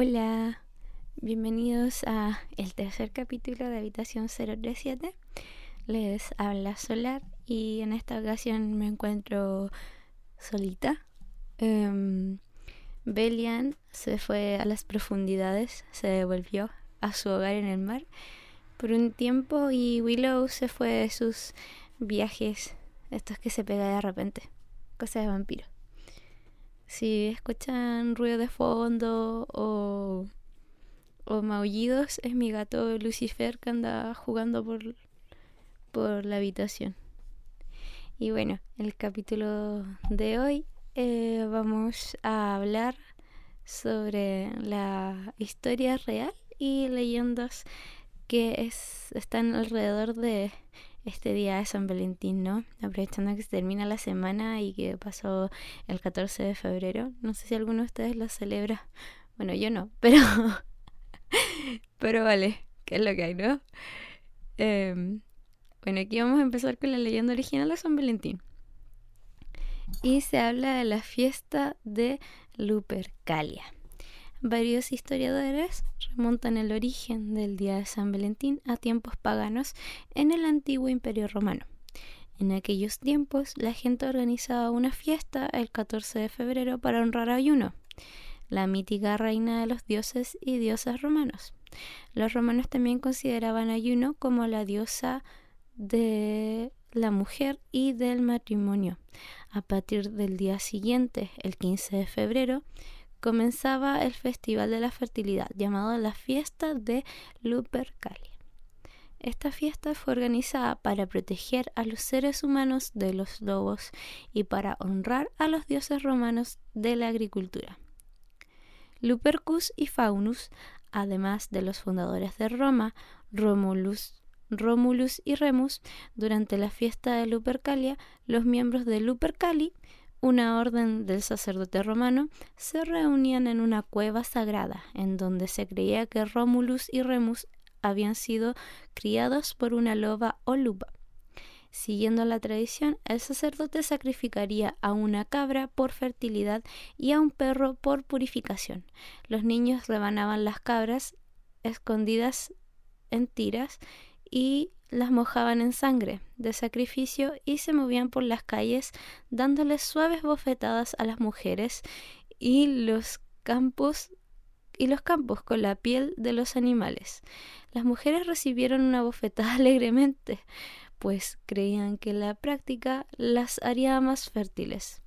Hola, bienvenidos a el tercer capítulo de Habitación 037. Les habla Solar y en esta ocasión me encuentro solita. Um, Belian se fue a las profundidades, se devolvió a su hogar en el mar por un tiempo y Willow se fue de sus viajes, estos que se pega de repente, cosas de vampiro. Si escuchan ruido de fondo o, o maullidos, es mi gato Lucifer que anda jugando por, por la habitación. Y bueno, el capítulo de hoy eh, vamos a hablar sobre la historia real y leyendas que es, están alrededor de este día de San Valentín, ¿no? Aprovechando que se termina la semana y que pasó el 14 de febrero. No sé si alguno de ustedes lo celebra. Bueno, yo no, pero. pero vale, ¿qué es lo que hay, no? Em, bueno, aquí vamos a empezar con la leyenda original de San Valentín. Y se habla de la fiesta de Lupercalia. Varios historiadores remontan el origen del Día de San Valentín a tiempos paganos en el antiguo Imperio Romano. En aquellos tiempos, la gente organizaba una fiesta el 14 de febrero para honrar a Juno, la mítica reina de los dioses y diosas romanos. Los romanos también consideraban a Juno como la diosa de la mujer y del matrimonio. A partir del día siguiente, el 15 de febrero, comenzaba el Festival de la Fertilidad, llamado la Fiesta de Lupercalia. Esta fiesta fue organizada para proteger a los seres humanos de los lobos y para honrar a los dioses romanos de la agricultura. Lupercus y Faunus, además de los fundadores de Roma, Romulus, Romulus y Remus, durante la fiesta de Lupercalia, los miembros de Lupercali una orden del sacerdote romano, se reunían en una cueva sagrada, en donde se creía que Rómulus y Remus habían sido criados por una loba o lupa. Siguiendo la tradición, el sacerdote sacrificaría a una cabra por fertilidad y a un perro por purificación. Los niños rebanaban las cabras escondidas en tiras y las mojaban en sangre de sacrificio y se movían por las calles dándoles suaves bofetadas a las mujeres y los campos y los campos con la piel de los animales. Las mujeres recibieron una bofetada alegremente, pues creían que la práctica las haría más fértiles.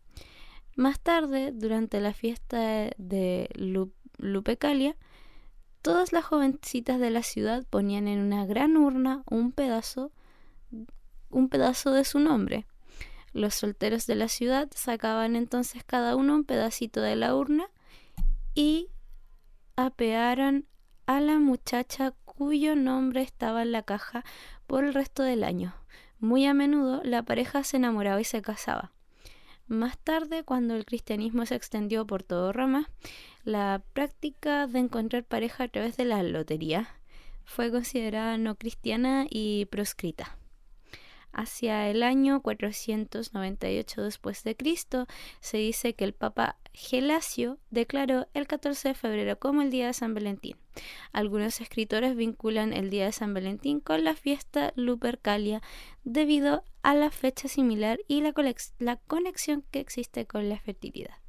Más tarde, durante la fiesta de Lupecalia, Todas las jovencitas de la ciudad ponían en una gran urna un pedazo un pedazo de su nombre. Los solteros de la ciudad sacaban entonces cada uno un pedacito de la urna y apearon a la muchacha cuyo nombre estaba en la caja por el resto del año. Muy a menudo la pareja se enamoraba y se casaba. Más tarde, cuando el cristianismo se extendió por todo Roma, la práctica de encontrar pareja a través de la lotería fue considerada no cristiana y proscrita. Hacia el año 498 después de Cristo, se dice que el Papa Gelasio declaró el 14 de febrero como el Día de San Valentín. Algunos escritores vinculan el Día de San Valentín con la fiesta Lupercalia debido a la fecha similar y la, la conexión que existe con la fertilidad.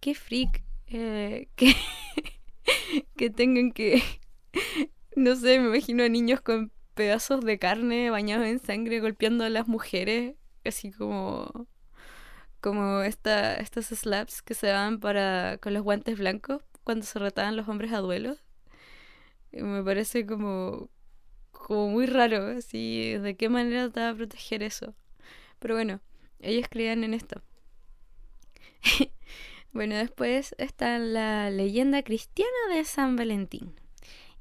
Qué freak eh, que, que tengan que, no sé, me imagino a niños con pedazos de carne bañados en sangre golpeando a las mujeres, así como como esta, estos slaps que se daban para con los guantes blancos cuando se retaban los hombres a duelo. Me parece como como muy raro, así de qué manera te va a proteger eso. Pero bueno, ellos creían en esto. bueno, después está la leyenda cristiana de San Valentín.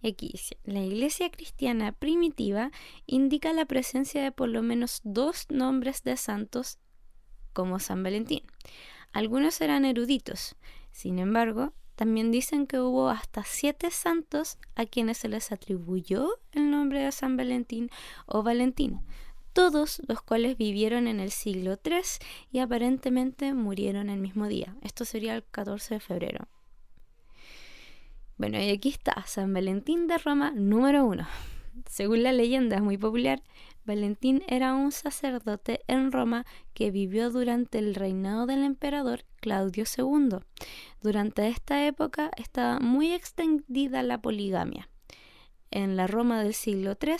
X. La iglesia cristiana primitiva indica la presencia de por lo menos dos nombres de santos como San Valentín. Algunos eran eruditos, sin embargo, también dicen que hubo hasta siete santos a quienes se les atribuyó el nombre de San Valentín o Valentín, todos los cuales vivieron en el siglo III y aparentemente murieron el mismo día. Esto sería el 14 de febrero. Bueno, y aquí está San Valentín de Roma número uno. Según la leyenda muy popular, Valentín era un sacerdote en Roma que vivió durante el reinado del emperador Claudio II. Durante esta época estaba muy extendida la poligamia. En la Roma del siglo III,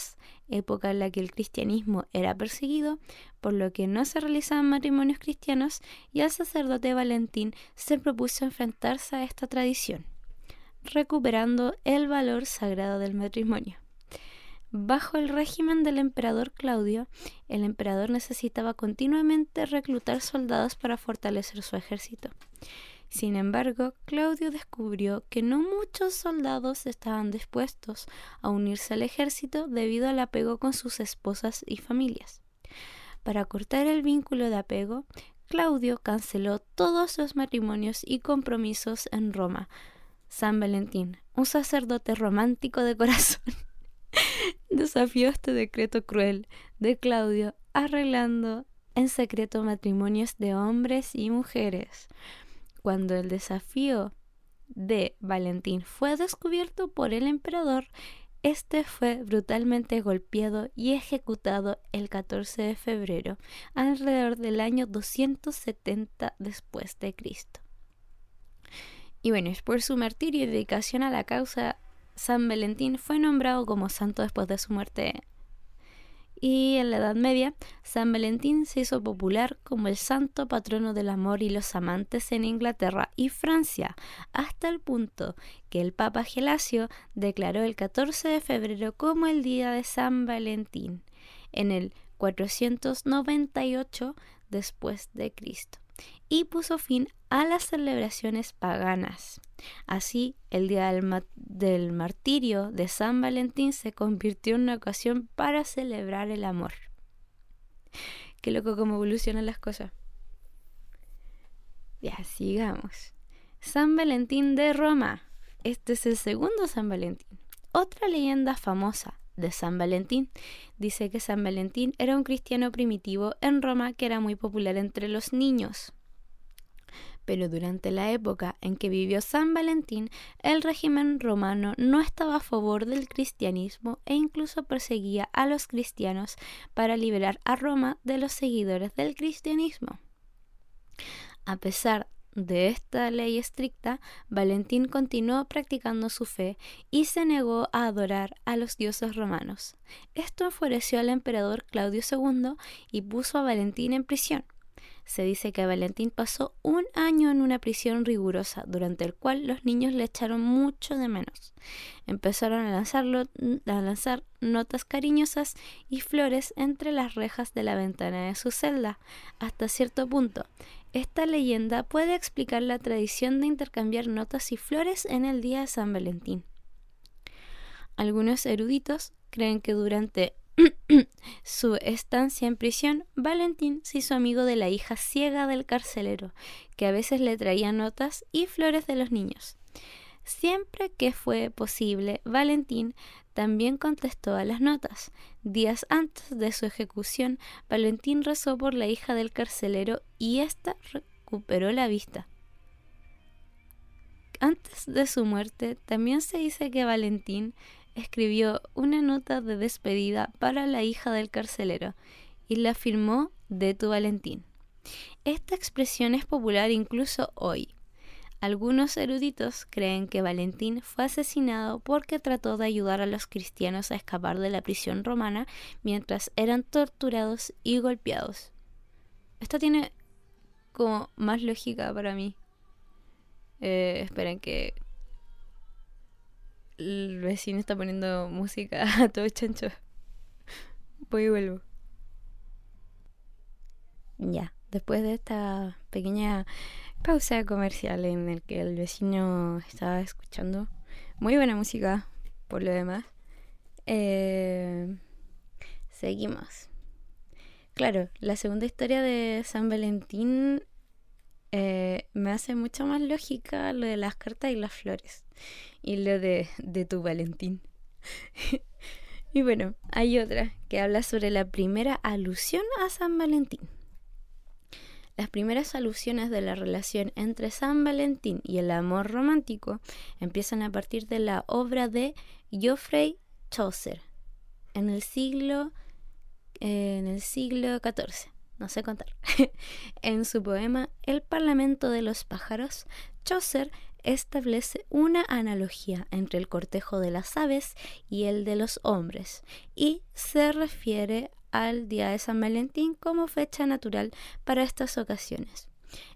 época en la que el cristianismo era perseguido, por lo que no se realizaban matrimonios cristianos, y el sacerdote Valentín se propuso enfrentarse a esta tradición, recuperando el valor sagrado del matrimonio. Bajo el régimen del emperador Claudio, el emperador necesitaba continuamente reclutar soldados para fortalecer su ejército. Sin embargo, Claudio descubrió que no muchos soldados estaban dispuestos a unirse al ejército debido al apego con sus esposas y familias. Para cortar el vínculo de apego, Claudio canceló todos los matrimonios y compromisos en Roma. San Valentín, un sacerdote romántico de corazón, desafió este decreto cruel de Claudio, arreglando en secreto matrimonios de hombres y mujeres. Cuando el desafío de Valentín fue descubierto por el emperador, este fue brutalmente golpeado y ejecutado el 14 de febrero, alrededor del año 270 después de Cristo. Y bueno, por su martirio y dedicación a la causa San Valentín fue nombrado como santo después de su muerte. Y en la Edad Media, San Valentín se hizo popular como el santo patrono del amor y los amantes en Inglaterra y Francia, hasta el punto que el Papa Gelasio declaró el 14 de febrero como el día de San Valentín, en el 498 después de Cristo y puso fin a las celebraciones paganas. Así, el día del, martirio de San Valentín se convirtió en una ocasión para celebrar el amor. Qué loco cómo evolucionan las cosas. Ya, sigamos. San Valentín de Roma. Este es el segundo San Valentín. Otra leyenda famosa de San Valentín dice que San Valentín era un cristiano primitivo en Roma que era muy popular entre los niños pero durante la época en que vivió San Valentín, el régimen romano no estaba a favor del cristianismo e incluso perseguía a los cristianos para liberar a Roma de los seguidores del cristianismo. A pesar de esta ley estricta, Valentín continuó practicando su fe y se negó a adorar a los dioses romanos. Esto enfureció al emperador Claudio II y puso a Valentín en prisión. Se dice que Valentín pasó un año en una prisión rigurosa, durante el cual los niños le echaron mucho de menos. Empezaron a, a lanzar notas cariñosas y flores entre las rejas de la ventana de su celda, hasta cierto punto. Esta leyenda puede explicar la tradición de intercambiar notas y flores en el día de San Valentín. Algunos eruditos creen que durante su estancia en prisión, Valentín se hizo amigo de la hija ciega del carcelero, que a veces le traía notas y flores de los niños. Siempre que fue posible, Valentín también contestó a las notas. Días antes de su ejecución, Valentín rezó por la hija del carcelero y ésta recuperó la vista. Antes de su muerte, también se dice que Valentín escribió una nota de despedida para la hija del carcelero y la firmó de tu Valentín. Esta expresión es popular incluso hoy. Algunos eruditos creen que Valentín fue asesinado porque trató de ayudar a los cristianos a escapar de la prisión romana mientras eran torturados y golpeados. Esto tiene como más lógica para mí. Eh, esperen que el vecino está poniendo música a todo chancho. Voy y vuelvo. Ya, después de esta pequeña pausa comercial en el que el vecino estaba escuchando muy buena música por lo demás, eh, seguimos. Claro, la segunda historia de San Valentín eh, me hace mucho más lógica lo de las cartas y las flores y lo de, de tu Valentín. y bueno, hay otra que habla sobre la primera alusión a San Valentín. Las primeras alusiones de la relación entre San Valentín y el amor romántico empiezan a partir de la obra de Geoffrey Chaucer en el siglo en el siglo XIV, no sé contar. en su poema El Parlamento de los pájaros, Chaucer establece una analogía entre el cortejo de las aves y el de los hombres y se refiere al Día de San Valentín como fecha natural para estas ocasiones.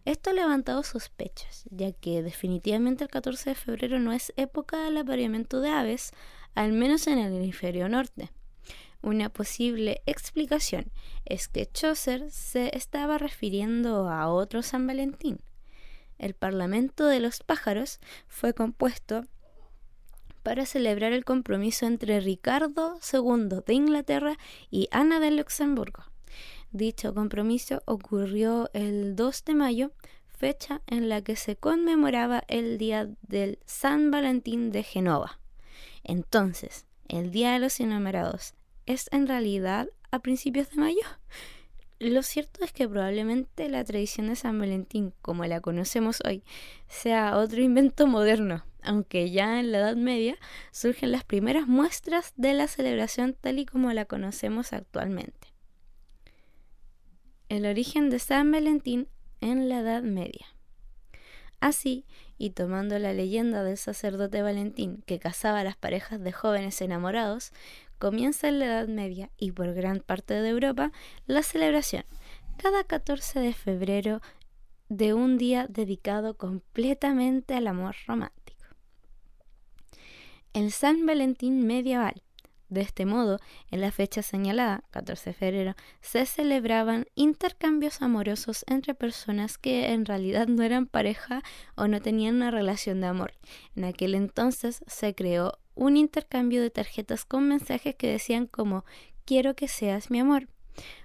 Esto ha levantado sospechas, ya que definitivamente el 14 de febrero no es época del apareamiento de aves, al menos en el hemisferio norte. Una posible explicación es que Chaucer se estaba refiriendo a otro San Valentín. El Parlamento de los Pájaros fue compuesto para celebrar el compromiso entre Ricardo II de Inglaterra y Ana de Luxemburgo. Dicho compromiso ocurrió el 2 de mayo, fecha en la que se conmemoraba el Día del San Valentín de Genova. Entonces, el Día de los Enamorados es en realidad a principios de mayo. Lo cierto es que probablemente la tradición de San Valentín, como la conocemos hoy, sea otro invento moderno, aunque ya en la Edad Media surgen las primeras muestras de la celebración tal y como la conocemos actualmente. El origen de San Valentín en la Edad Media. Así, y tomando la leyenda del sacerdote Valentín que casaba a las parejas de jóvenes enamorados, comienza en la Edad Media y por gran parte de Europa la celebración cada 14 de febrero de un día dedicado completamente al amor romántico. El San Valentín medieval. De este modo, en la fecha señalada, 14 de febrero, se celebraban intercambios amorosos entre personas que en realidad no eran pareja o no tenían una relación de amor. En aquel entonces se creó un intercambio de tarjetas con mensajes que decían como quiero que seas mi amor.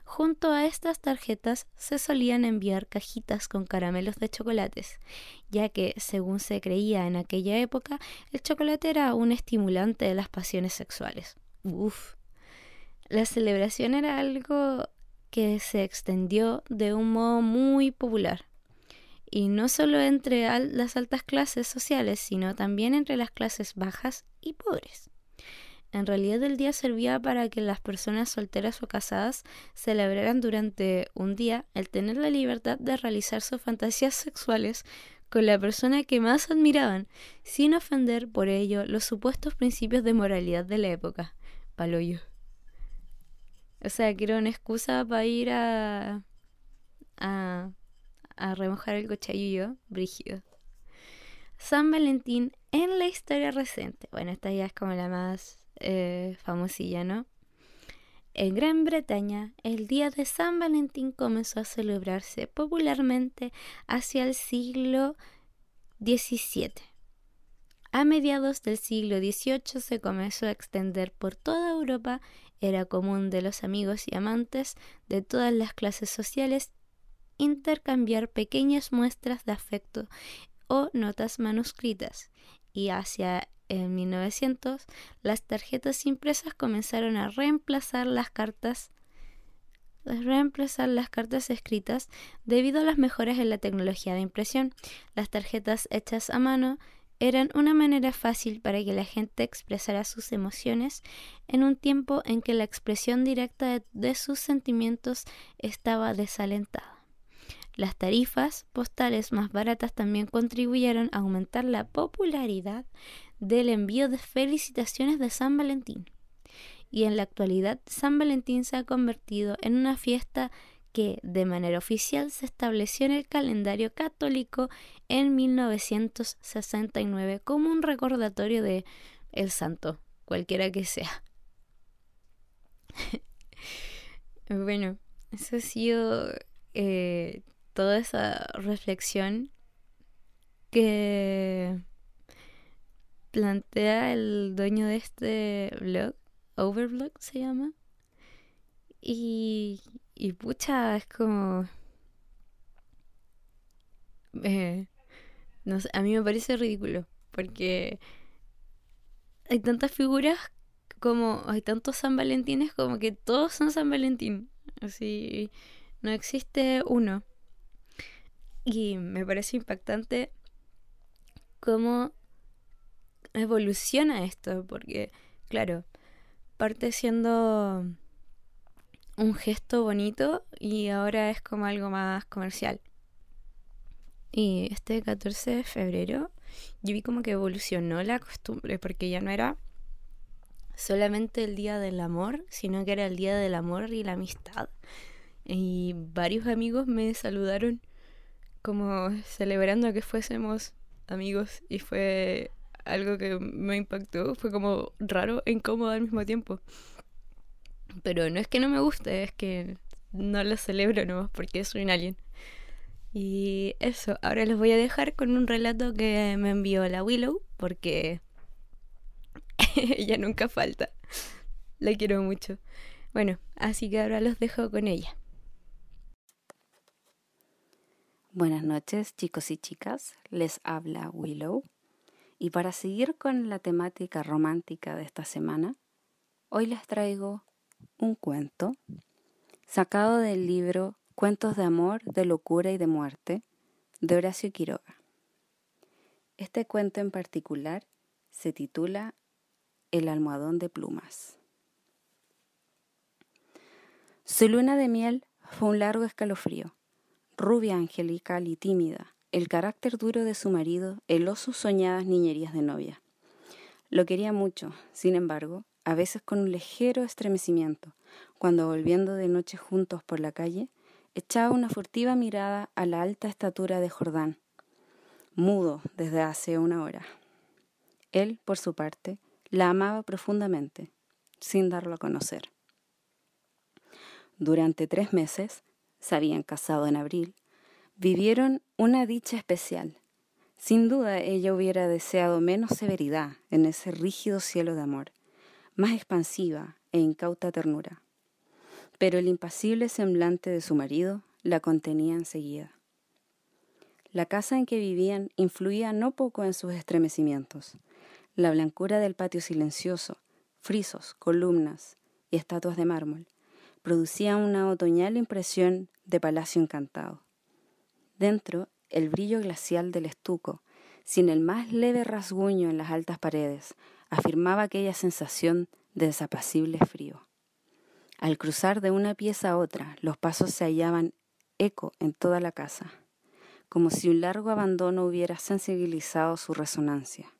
Junto a estas tarjetas se solían enviar cajitas con caramelos de chocolates, ya que, según se creía en aquella época, el chocolate era un estimulante de las pasiones sexuales. Uf. La celebración era algo que se extendió de un modo muy popular y no solo entre las altas clases sociales, sino también entre las clases bajas y pobres. En realidad el día servía para que las personas solteras o casadas celebraran durante un día el tener la libertad de realizar sus fantasías sexuales con la persona que más admiraban, sin ofender por ello los supuestos principios de moralidad de la época. Paloyo. O sea, que era una excusa para ir a, a remojar el cochayuyo brígido. San Valentín en la historia reciente. Bueno, esta ya es como la más eh, famosilla, ¿no? En Gran Bretaña, el día de San Valentín comenzó a celebrarse popularmente hacia el siglo XVII. A mediados del siglo XVIII se comenzó a extender por toda Europa, era común de los amigos y amantes de todas las clases sociales intercambiar pequeñas muestras de afecto o notas manuscritas y hacia el 1900 las tarjetas impresas comenzaron a reemplazar las cartas reemplazar las cartas escritas debido a las mejoras en la tecnología de impresión. Las tarjetas hechas a mano eran una manera fácil para que la gente expresara sus emociones en un tiempo en que la expresión directa de sus sentimientos estaba desalentada. Las tarifas postales más baratas también contribuyeron a aumentar la popularidad del envío de felicitaciones de San Valentín. Y en la actualidad San Valentín se ha convertido en una fiesta que de manera oficial se estableció en el calendario católico en 1969 como un recordatorio de el santo, cualquiera que sea. bueno, eso ha sido eh, toda esa reflexión que plantea el dueño de este blog, Overblog se llama. Y, y pucha, es como... Eh, a mí me parece ridículo, porque hay tantas figuras como hay tantos San Valentines como que todos son San Valentín. Así, no existe uno. Y me parece impactante cómo evoluciona esto, porque, claro, parte siendo un gesto bonito y ahora es como algo más comercial. Y este 14 de febrero yo vi como que evolucionó la costumbre, porque ya no era solamente el día del amor, sino que era el día del amor y la amistad. Y varios amigos me saludaron como celebrando que fuésemos amigos y fue algo que me impactó, fue como raro e incómodo al mismo tiempo. Pero no es que no me guste, es que no lo celebro nomás porque soy un alien. Y eso, ahora les voy a dejar con un relato que me envió la Willow porque ella nunca falta. La quiero mucho. Bueno, así que ahora los dejo con ella. Buenas noches chicos y chicas, les habla Willow. Y para seguir con la temática romántica de esta semana, hoy les traigo un cuento sacado del libro Cuentos de Amor, de Locura y de Muerte de Horacio Quiroga. Este cuento en particular se titula El almohadón de plumas. Su luna de miel fue un largo escalofrío, rubia, angelical y tímida, el carácter duro de su marido heló sus soñadas niñerías de novia. Lo quería mucho, sin embargo, a veces con un ligero estremecimiento, cuando volviendo de noche juntos por la calle, echaba una furtiva mirada a la alta estatura de Jordán, mudo desde hace una hora. Él, por su parte, la amaba profundamente, sin darlo a conocer. Durante tres meses, se habían casado en abril, vivieron una dicha especial. Sin duda ella hubiera deseado menos severidad en ese rígido cielo de amor, más expansiva e incauta ternura pero el impasible semblante de su marido la contenía enseguida. La casa en que vivían influía no poco en sus estremecimientos. La blancura del patio silencioso, frisos, columnas y estatuas de mármol producían una otoñal impresión de palacio encantado. Dentro, el brillo glacial del estuco, sin el más leve rasguño en las altas paredes, afirmaba aquella sensación de desapacible frío. Al cruzar de una pieza a otra, los pasos se hallaban eco en toda la casa, como si un largo abandono hubiera sensibilizado su resonancia.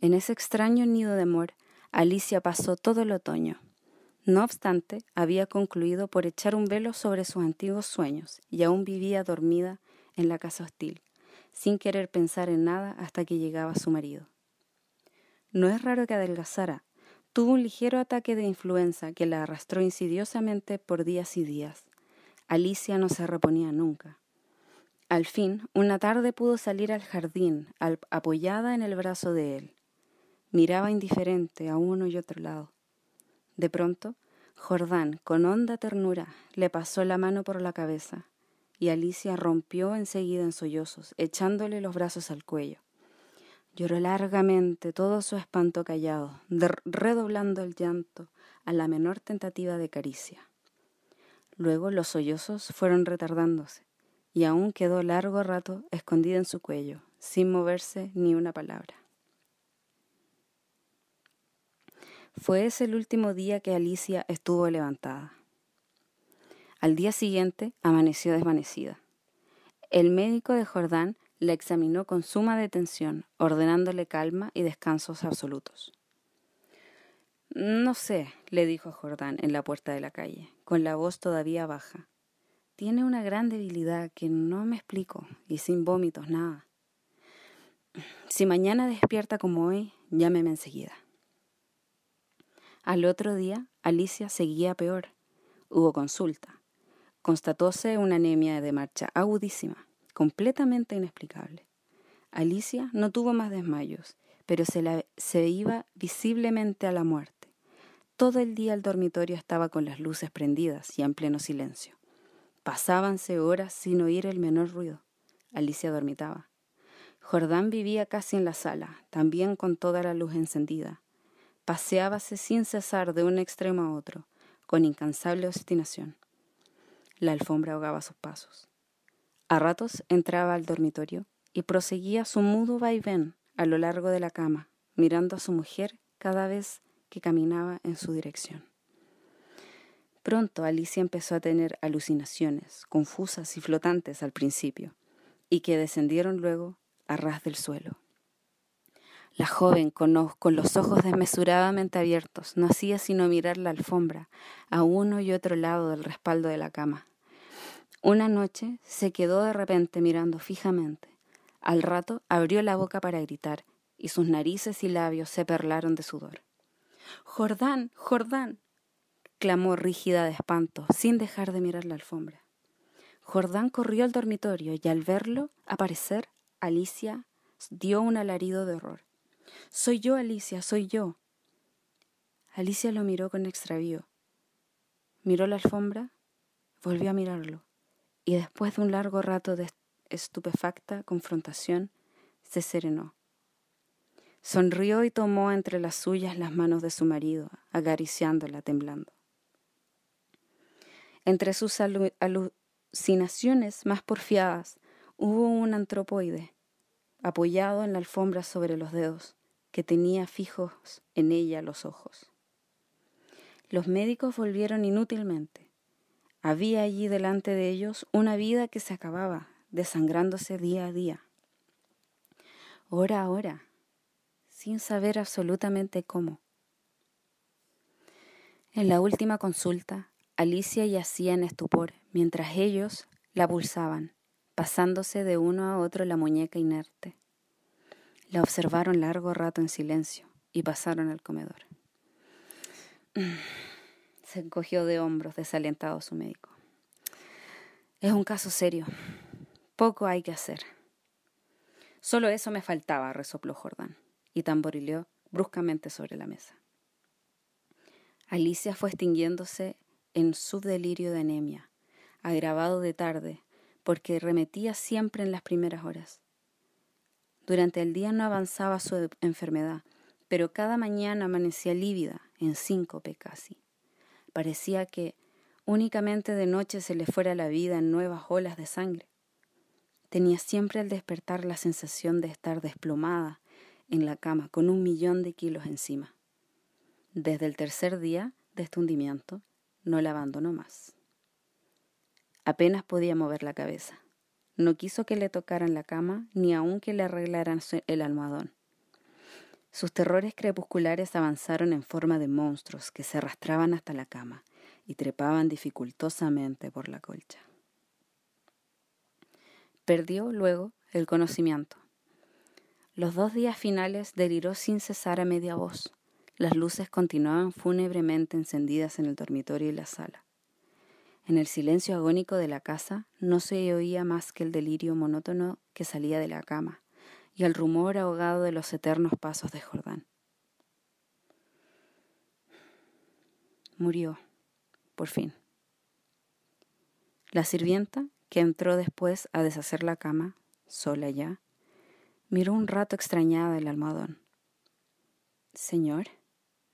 En ese extraño nido de amor, Alicia pasó todo el otoño. No obstante, había concluido por echar un velo sobre sus antiguos sueños y aún vivía dormida en la casa hostil, sin querer pensar en nada hasta que llegaba su marido. No es raro que adelgazara, Tuvo un ligero ataque de influenza que la arrastró insidiosamente por días y días. Alicia no se reponía nunca. Al fin, una tarde pudo salir al jardín, apoyada en el brazo de él. Miraba indiferente a uno y otro lado. De pronto, Jordán, con honda ternura, le pasó la mano por la cabeza, y Alicia rompió enseguida en sollozos, echándole los brazos al cuello. Lloró largamente todo su espanto callado, redoblando el llanto a la menor tentativa de caricia. Luego los sollozos fueron retardándose, y aún quedó largo rato escondida en su cuello, sin moverse ni una palabra. Fue ese el último día que Alicia estuvo levantada. Al día siguiente amaneció desvanecida. El médico de Jordán la examinó con suma detención, ordenándole calma y descansos absolutos. No sé, le dijo Jordán en la puerta de la calle, con la voz todavía baja. Tiene una gran debilidad que no me explico, y sin vómitos, nada. Si mañana despierta como hoy, llámeme enseguida. Al otro día, Alicia seguía peor. Hubo consulta. Constatóse una anemia de marcha agudísima completamente inexplicable. Alicia no tuvo más desmayos, pero se, se iba visiblemente a la muerte. Todo el día el dormitorio estaba con las luces prendidas y en pleno silencio. Pasábanse horas sin oír el menor ruido. Alicia dormitaba. Jordán vivía casi en la sala, también con toda la luz encendida. Paseábase sin cesar de un extremo a otro, con incansable obstinación. La alfombra ahogaba sus pasos. A ratos entraba al dormitorio y proseguía su mudo vaivén a lo largo de la cama, mirando a su mujer cada vez que caminaba en su dirección. Pronto Alicia empezó a tener alucinaciones, confusas y flotantes al principio, y que descendieron luego a ras del suelo. La joven, con, los ojos desmesuradamente abiertos, no hacía sino mirar la alfombra a uno y otro lado del respaldo de la cama. Una noche se quedó de repente mirando fijamente. Al rato abrió la boca para gritar y sus narices y labios se perlaron de sudor. Jordán, Jordán, clamó rígida de espanto, sin dejar de mirar la alfombra. Jordán corrió al dormitorio y al verlo aparecer, Alicia dio un alarido de horror. Soy yo, Alicia, soy yo. Alicia lo miró con extravío. Miró la alfombra, volvió a mirarlo, y después de un largo rato de estupefacta confrontación, se serenó. Sonrió y tomó entre las suyas las manos de su marido, acariciándola, temblando. Entre sus alucinaciones más porfiadas hubo un antropoide, apoyado en la alfombra sobre los dedos, que tenía fijos en ella los ojos. Los médicos volvieron inútilmente. Había allí delante de ellos una vida que se acababa, desangrándose día a día. Hora a hora, sin saber absolutamente cómo. En la última consulta, Alicia yacía en estupor, mientras ellos la pulsaban, pasándose de uno a otro la muñeca inerte. La observaron largo rato en silencio y pasaron al comedor. Se encogió de hombros desalentado su médico. Es un caso serio. Poco hay que hacer. Solo eso me faltaba, resopló Jordán, y tamborileó bruscamente sobre la mesa. Alicia fue extinguiéndose en su delirio de anemia, agravado de tarde, porque remetía siempre en las primeras horas. Durante el día no avanzaba su enfermedad, pero cada mañana amanecía lívida, en síncope casi. Parecía que únicamente de noche se le fuera la vida en nuevas olas de sangre. Tenía siempre al despertar la sensación de estar desplomada en la cama con un millón de kilos encima. Desde el tercer día de este hundimiento no la abandonó más. Apenas podía mover la cabeza. No quiso que le tocaran la cama ni aun que le arreglaran el almohadón. Sus terrores crepusculares avanzaron en forma de monstruos que se arrastraban hasta la cama y trepaban dificultosamente por la colcha. Perdió luego el conocimiento. Los dos días finales deliró sin cesar a media voz. Las luces continuaban fúnebremente encendidas en el dormitorio y la sala. En el silencio agónico de la casa no se oía más que el delirio monótono que salía de la cama y el rumor ahogado de los eternos pasos de Jordán. Murió, por fin. La sirvienta, que entró después a deshacer la cama, sola ya, miró un rato extrañada el almohadón. Señor,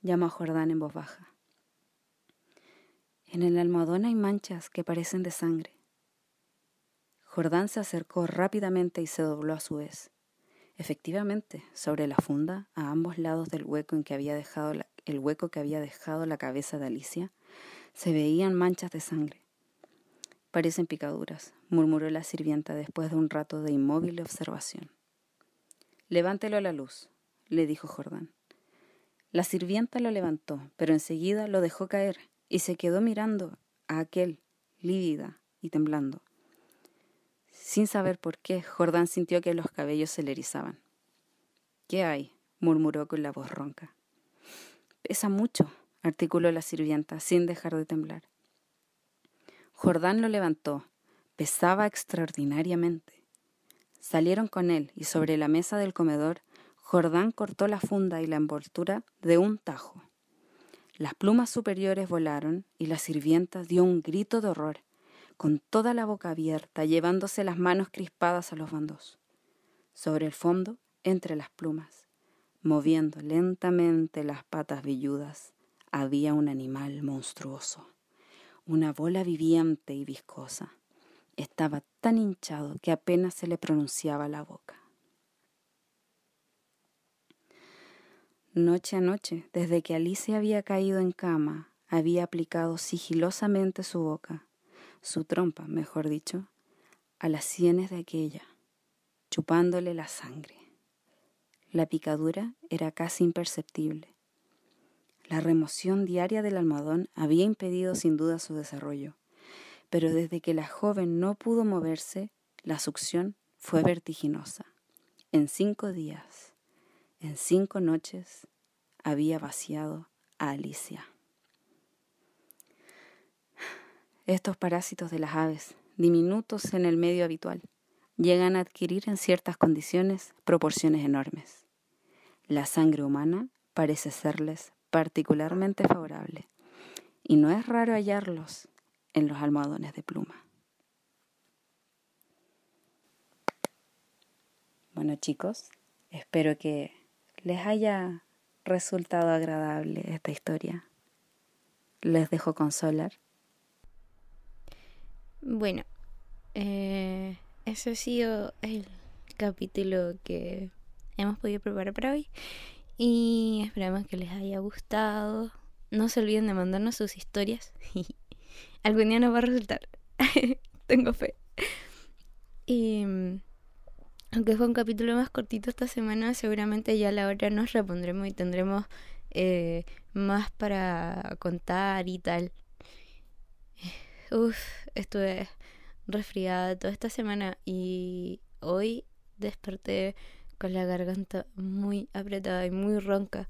llamó a Jordán en voz baja. En el almohadón hay manchas que parecen de sangre. Jordán se acercó rápidamente y se dobló a su vez. Efectivamente, sobre la funda, a ambos lados del hueco en que había dejado el hueco que había dejado la cabeza de Alicia, se veían manchas de sangre. Parecen picaduras, murmuró la sirvienta después de un rato de inmóvil observación. Levántelo a la luz, le dijo Jordán. La sirvienta lo levantó, pero enseguida lo dejó caer y se quedó mirando a aquel, lívida y temblando. Sin saber por qué, Jordán sintió que los cabellos se le erizaban. ¿Qué hay? murmuró con la voz ronca. Pesa mucho, articuló la sirvienta, sin dejar de temblar. Jordán lo levantó. Pesaba extraordinariamente. Salieron con él y sobre la mesa del comedor, Jordán cortó la funda y la envoltura de un tajo. Las plumas superiores volaron y la sirvienta dio un grito de horror, con toda la boca abierta, llevándose las manos crispadas a los bandos. Sobre el fondo, entre las plumas, moviendo lentamente las patas velludas, había un animal monstruoso, una bola viviente y viscosa, Estaba tan hinchado que apenas se le pronunciaba la boca. Noche a noche, desde que Alicia había caído en cama, había aplicado sigilosamente su boca, su trompa, mejor dicho, a las sienes de aquella, chupándole la sangre. La picadura era casi imperceptible. La remoción diaria del almohadón había impedido sin duda su desarrollo, pero desde que la joven no pudo moverse, la succión fue vertiginosa. En cinco días, en cinco noches, había vaciado a Alicia. Estos parásitos de las aves, diminutos en el medio habitual, llegan a adquirir en ciertas condiciones proporciones enormes. La sangre humana parece serles particularmente favorable, y no es raro hallarlos en los almohadones de pluma. Bueno chicos, espero que les haya resultado agradable esta historia. Les dejo consolar. Bueno, eh, ese ha sido el capítulo que hemos podido preparar para hoy y esperamos que les haya gustado. No se olviden de mandarnos sus historias. Algún día nos va a resultar. Tengo fe. Y aunque fue un capítulo más cortito esta semana, seguramente ya la hora nos repondremos y tendremos eh, más para contar y tal. Uf, estuve resfriada toda esta semana y hoy desperté con la garganta muy apretada y muy ronca.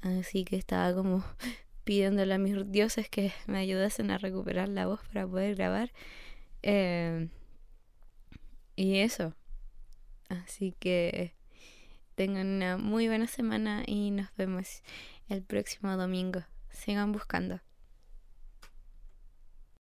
Así que estaba como pidiéndole a mis dioses que me ayudasen a recuperar la voz para poder grabar. Eh, y eso. Así que tengan una muy buena semana y nos vemos el próximo domingo. Sigan buscando.